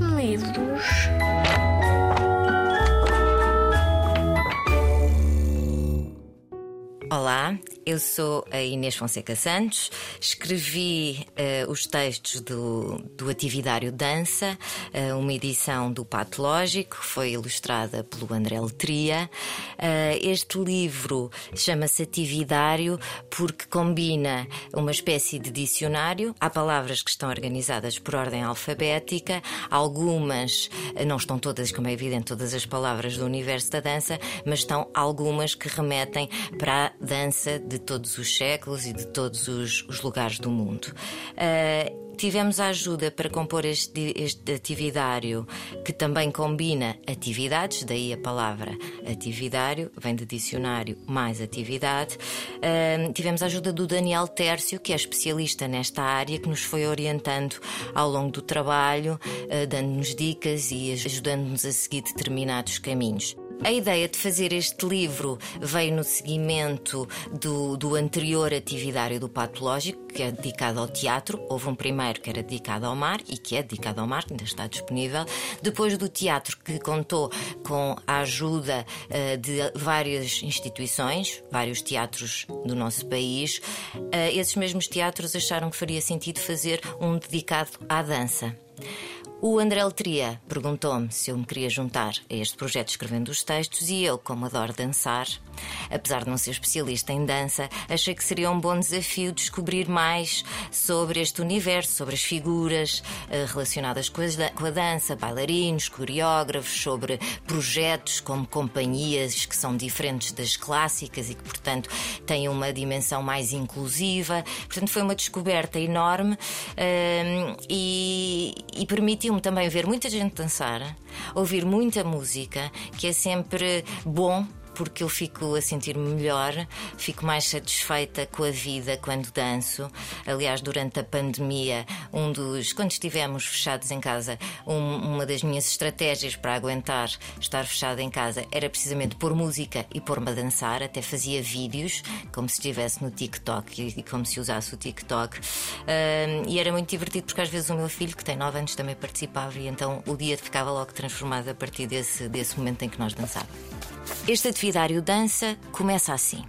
Livros. Olá, eu sou a Inês Fonseca Santos, escrevi uh, os textos do, do Atividário Dança, uh, uma edição do Patológico, que foi ilustrada pelo André Letria. Uh, este livro chama-se Atividário porque combina uma espécie de dicionário. Há palavras que estão organizadas por ordem alfabética, algumas, não estão todas, como é evidente, todas as palavras do universo da dança, mas estão algumas que remetem para a dança de todos os séculos e de todos os, os lugares do mundo. Uh, tivemos a ajuda para compor este, este atividário que também combina atividades, daí a palavra atividário, vem de dicionário mais atividade. Uh, tivemos a ajuda do Daniel Tércio, que é especialista nesta área, que nos foi orientando ao longo do trabalho, uh, dando-nos dicas e ajudando-nos a seguir determinados caminhos. A ideia de fazer este livro veio no seguimento do, do anterior atividário do Patológico, que é dedicado ao teatro. Houve um primeiro que era dedicado ao mar e que é dedicado ao mar, ainda está disponível. Depois do teatro, que contou com a ajuda uh, de várias instituições, vários teatros do nosso país, uh, esses mesmos teatros acharam que faria sentido fazer um dedicado à dança. O André Letria perguntou-me se eu me queria juntar a este projeto escrevendo os textos e eu, como adoro dançar, apesar de não ser especialista em dança, achei que seria um bom desafio descobrir mais sobre este universo, sobre as figuras uh, relacionadas com a, dança, bailarinos, coreógrafos, sobre projetos como companhias que são diferentes das clássicas e que, portanto, têm uma dimensão mais inclusiva. Portanto, foi uma descoberta enorme uh, e, e permitiu permitiu-me também ver muita gente dançar, ouvir muita música, que é sempre bom porque eu fico a sentir-me melhor, fico mais satisfeita com a vida quando danço. Aliás, durante a pandemia, um dos quando estivemos fechados em casa, um, uma das minhas estratégias para aguentar estar fechado em casa era precisamente pôr música e pôr-me a dançar. Até fazia vídeos, como se estivesse no TikTok e, e como se usasse o TikTok. E era muito divertido porque às vezes o meu filho, que tem 9 anos, também participava e então o dia ficava logo transformado a partir desse, desse momento em que nós dançávamos. Este atividário dança começa assim.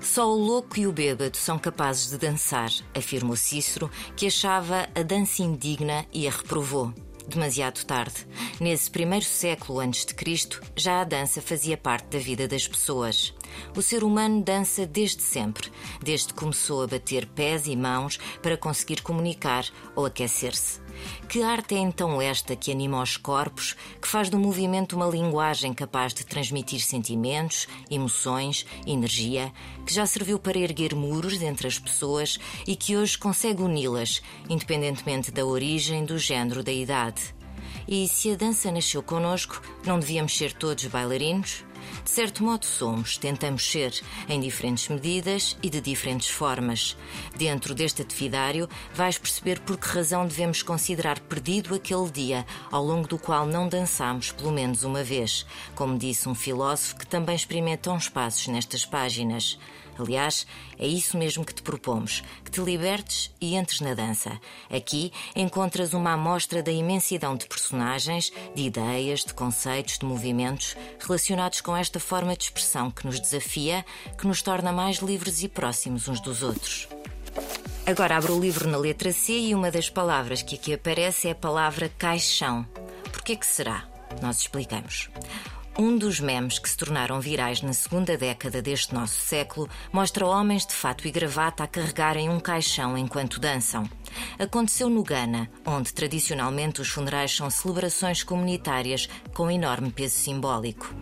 Só o louco e o bêbado são capazes de dançar, afirmou Cícero, que achava a dança indigna e a reprovou. Demasiado tarde. Nesse primeiro século antes de Cristo, já a dança fazia parte da vida das pessoas. O ser humano dança desde sempre, desde que começou a bater pés e mãos para conseguir comunicar ou aquecer-se. Que arte é então esta que anima os corpos, que faz do movimento uma linguagem capaz de transmitir sentimentos, emoções, energia, que já serviu para erguer muros entre as pessoas e que hoje consegue uni-las, independentemente da origem, do género, da idade? E se a dança nasceu connosco, não devíamos ser todos bailarinos? De certo modo somos, tentamos ser, em diferentes medidas e de diferentes formas. Dentro deste atividário, vais perceber por que razão devemos considerar perdido aquele dia ao longo do qual não dançamos pelo menos uma vez, como disse um filósofo que também experimenta uns passos nestas páginas. Aliás, é isso mesmo que te propomos: que te libertes e entres na dança. Aqui encontras uma amostra da imensidão de personagens, de ideias, de conceitos, de movimentos relacionados com esta forma de expressão que nos desafia, que nos torna mais livres e próximos uns dos outros. Agora abro o livro na letra C e uma das palavras que aqui aparece é a palavra caixão. Por que será? Nós explicamos. Um dos memes que se tornaram virais na segunda década deste nosso século mostra homens de fato e gravata a carregarem um caixão enquanto dançam. Aconteceu no Ghana, onde tradicionalmente os funerais são celebrações comunitárias com enorme peso simbólico.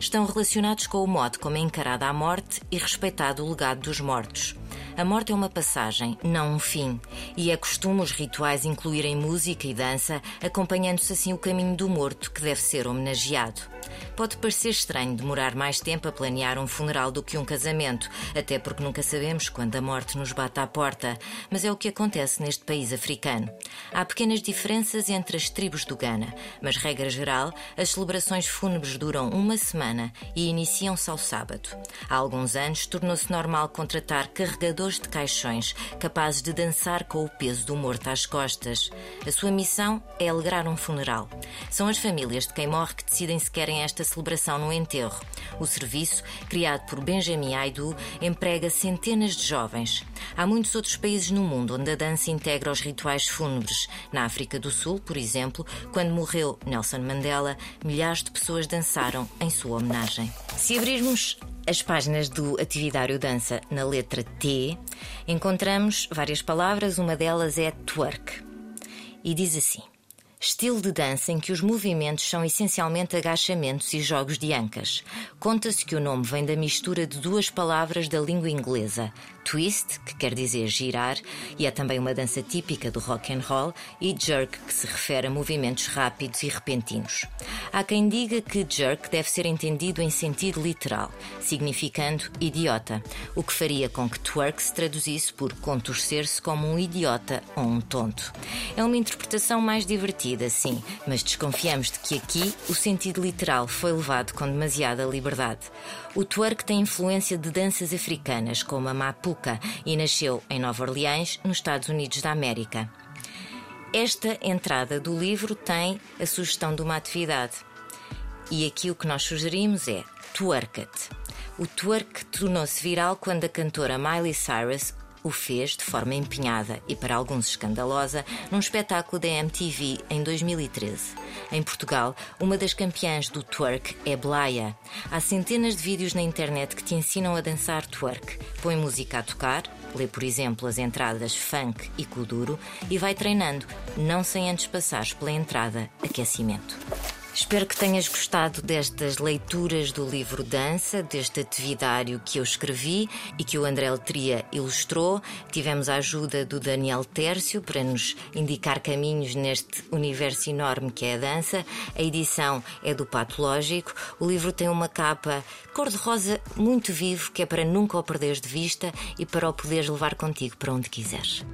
Estão relacionados com o modo como é encarada a morte e respeitado o legado dos mortos. A morte é uma passagem, não um fim, e é costume os rituais incluírem música e dança, acompanhando-se assim o caminho do morto que deve ser homenageado. Pode parecer estranho demorar mais tempo a planear um funeral do que um casamento, até porque nunca sabemos quando a morte nos bate à porta, mas é o que acontece neste país africano. Há pequenas diferenças entre as tribos do Ghana, mas, regra geral, as celebrações fúnebres duram uma semana e iniciam-se ao sábado. Há alguns anos tornou-se normal contratar carregadores de caixões, capazes de dançar com o peso do morto às costas. A sua missão é alegrar um funeral. São as famílias de quem morre que decidem se querem esta celebração no enterro. O serviço, criado por Benjamin Aidu, emprega centenas de jovens. Há muitos outros países no mundo onde a dança integra os rituais fúnebres. Na África do Sul, por exemplo, quando morreu Nelson Mandela, milhares de pessoas dançaram em sua homenagem. Se abrirmos as páginas do Atividário Dança na letra T, encontramos várias palavras, uma delas é twerk. E diz assim: Estilo de dança em que os movimentos são essencialmente agachamentos e jogos de ancas. Conta-se que o nome vem da mistura de duas palavras da língua inglesa, twist, que quer dizer girar, e é também uma dança típica do rock and roll, e jerk, que se refere a movimentos rápidos e repentinos. Há quem diga que jerk deve ser entendido em sentido literal, significando idiota, o que faria com que twerk se traduzisse por contorcer-se como um idiota ou um tonto. É uma interpretação mais divertida, sim, mas desconfiamos de que aqui o sentido literal foi levado com demasiada liberdade. O twerk tem influência de danças africanas, como a mapuca, e nasceu em Nova Orleans, nos Estados Unidos da América. Esta entrada do livro tem a sugestão de uma atividade. E aqui o que nós sugerimos é Twerk It. O twerk tornou-se viral quando a cantora Miley Cyrus o fez de forma empenhada e para alguns escandalosa num espetáculo da MTV em 2013. Em Portugal, uma das campeãs do twerk é Blaya. Há centenas de vídeos na internet que te ensinam a dançar twerk. Põe música a tocar, lê, por exemplo, as entradas funk e kuduro e vai treinando, não sem antes passares pela entrada aquecimento. Espero que tenhas gostado destas leituras do livro Dança, deste atividário que eu escrevi e que o André Letria ilustrou. Tivemos a ajuda do Daniel Tércio para nos indicar caminhos neste universo enorme que é a dança. A edição é do Patológico. O livro tem uma capa cor-de-rosa muito vivo, que é para nunca o perderes de vista e para o poderes levar contigo para onde quiseres.